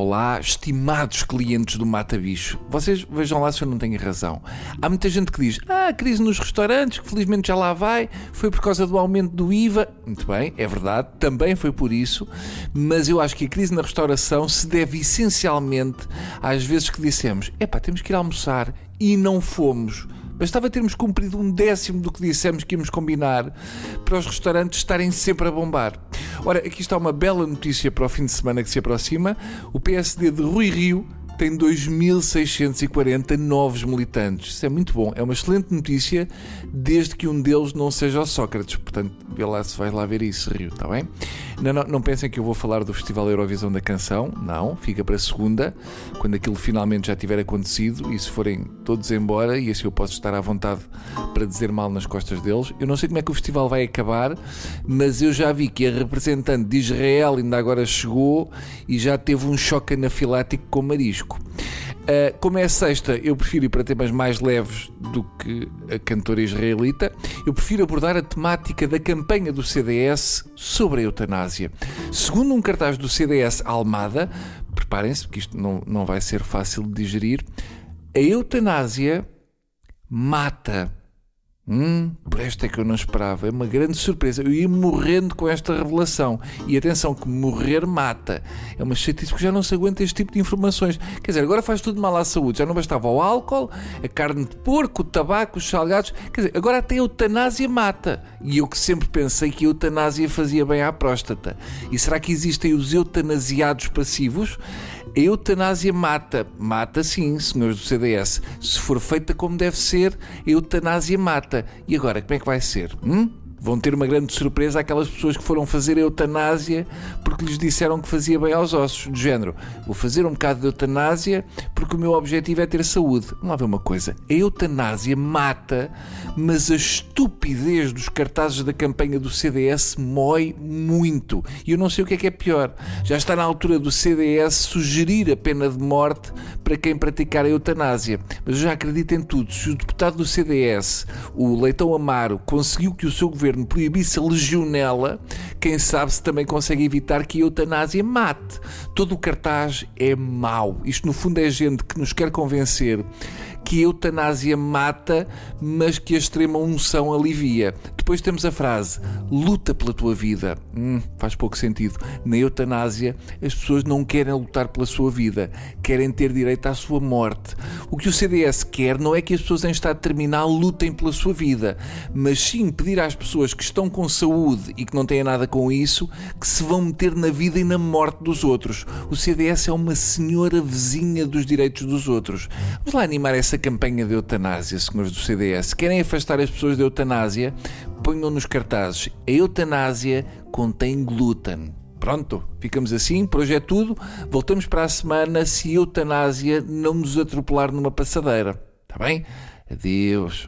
Olá, estimados clientes do Mata Bicho. Vocês vejam lá se eu não tenho razão. Há muita gente que diz: Ah, a crise nos restaurantes, que felizmente já lá vai, foi por causa do aumento do IVA. Muito bem, é verdade, também foi por isso. Mas eu acho que a crise na restauração se deve essencialmente às vezes que dissemos: Epá, temos que ir almoçar e não fomos. Bastava termos cumprido um décimo do que dissemos que íamos combinar para os restaurantes estarem sempre a bombar. Ora, aqui está uma bela notícia para o fim de semana que se aproxima. O PSD de Rui Rio tem 2.640 novos militantes. Isso é muito bom. É uma excelente notícia, desde que um deles não seja o Sócrates. Portanto, vê lá se lá ver isso, Rio, está bem? Não, não, não pensem que eu vou falar do Festival Eurovisão da Canção. Não, fica para a segunda, quando aquilo finalmente já tiver acontecido e se forem todos embora, e assim eu posso estar à vontade para dizer mal nas costas deles. Eu não sei como é que o festival vai acabar, mas eu já vi que a representante de Israel ainda agora chegou e já teve um choque anafilático com marisco. Uh, como é sexta, eu prefiro ir para temas mais leves do que a cantora israelita. Eu prefiro abordar a temática da campanha do CDS sobre a eutanásia. Segundo um cartaz do CDS Almada, preparem-se, porque isto não, não vai ser fácil de digerir, a eutanásia mata. Hum, esta é que eu não esperava. É uma grande surpresa. Eu ia morrendo com esta revelação. E atenção, que morrer mata. É uma chatice que já não se aguenta este tipo de informações. Quer dizer, agora faz tudo mal à saúde. Já não bastava o álcool, a carne de porco, o tabaco, os salgados. Quer dizer, agora até a eutanásia mata. E eu que sempre pensei que a eutanásia fazia bem à próstata. E será que existem os eutanasiados passivos? A eutanásia mata. Mata sim, senhores do CDS. Se for feita como deve ser, a eutanásia mata. E agora, como é que vai ser? Hum? Vão ter uma grande surpresa aquelas pessoas que foram fazer a eutanásia porque lhes disseram que fazia bem aos ossos. Do género, vou fazer um bocado de eutanásia porque o meu objetivo é ter saúde. Vamos lá ver uma coisa. A eutanásia mata, mas a estupidez dos cartazes da campanha do CDS mói muito. E eu não sei o que é que é pior. Já está na altura do CDS sugerir a pena de morte para quem praticar a eutanásia. Mas eu já acredito em tudo. Se o deputado do CDS, o Leitão Amaro, conseguiu que o seu governo governo proibisse a legionela, quem sabe se também consegue evitar que a eutanásia mate. Todo o cartaz é mau. Isto, no fundo, é gente que nos quer convencer que a eutanásia mata, mas que a extrema unção alivia. Depois temos a frase: luta pela tua vida. Hum, faz pouco sentido. Na eutanásia, as pessoas não querem lutar pela sua vida, querem ter direito à sua morte. O que o CDS quer não é que as pessoas em estado terminal lutem pela sua vida, mas sim pedir às pessoas que estão com saúde e que não têm nada com isso que se vão meter na vida e na morte dos outros. O CDS é uma senhora vizinha dos direitos dos outros. Vamos lá animar essa campanha de eutanásia, senhores do CDS. Querem afastar as pessoas da eutanásia? Ponham nos cartazes: a eutanásia contém glúten. Pronto, ficamos assim, por hoje é tudo. Voltamos para a semana se a eutanásia não nos atropelar numa passadeira. Está bem? Adeus.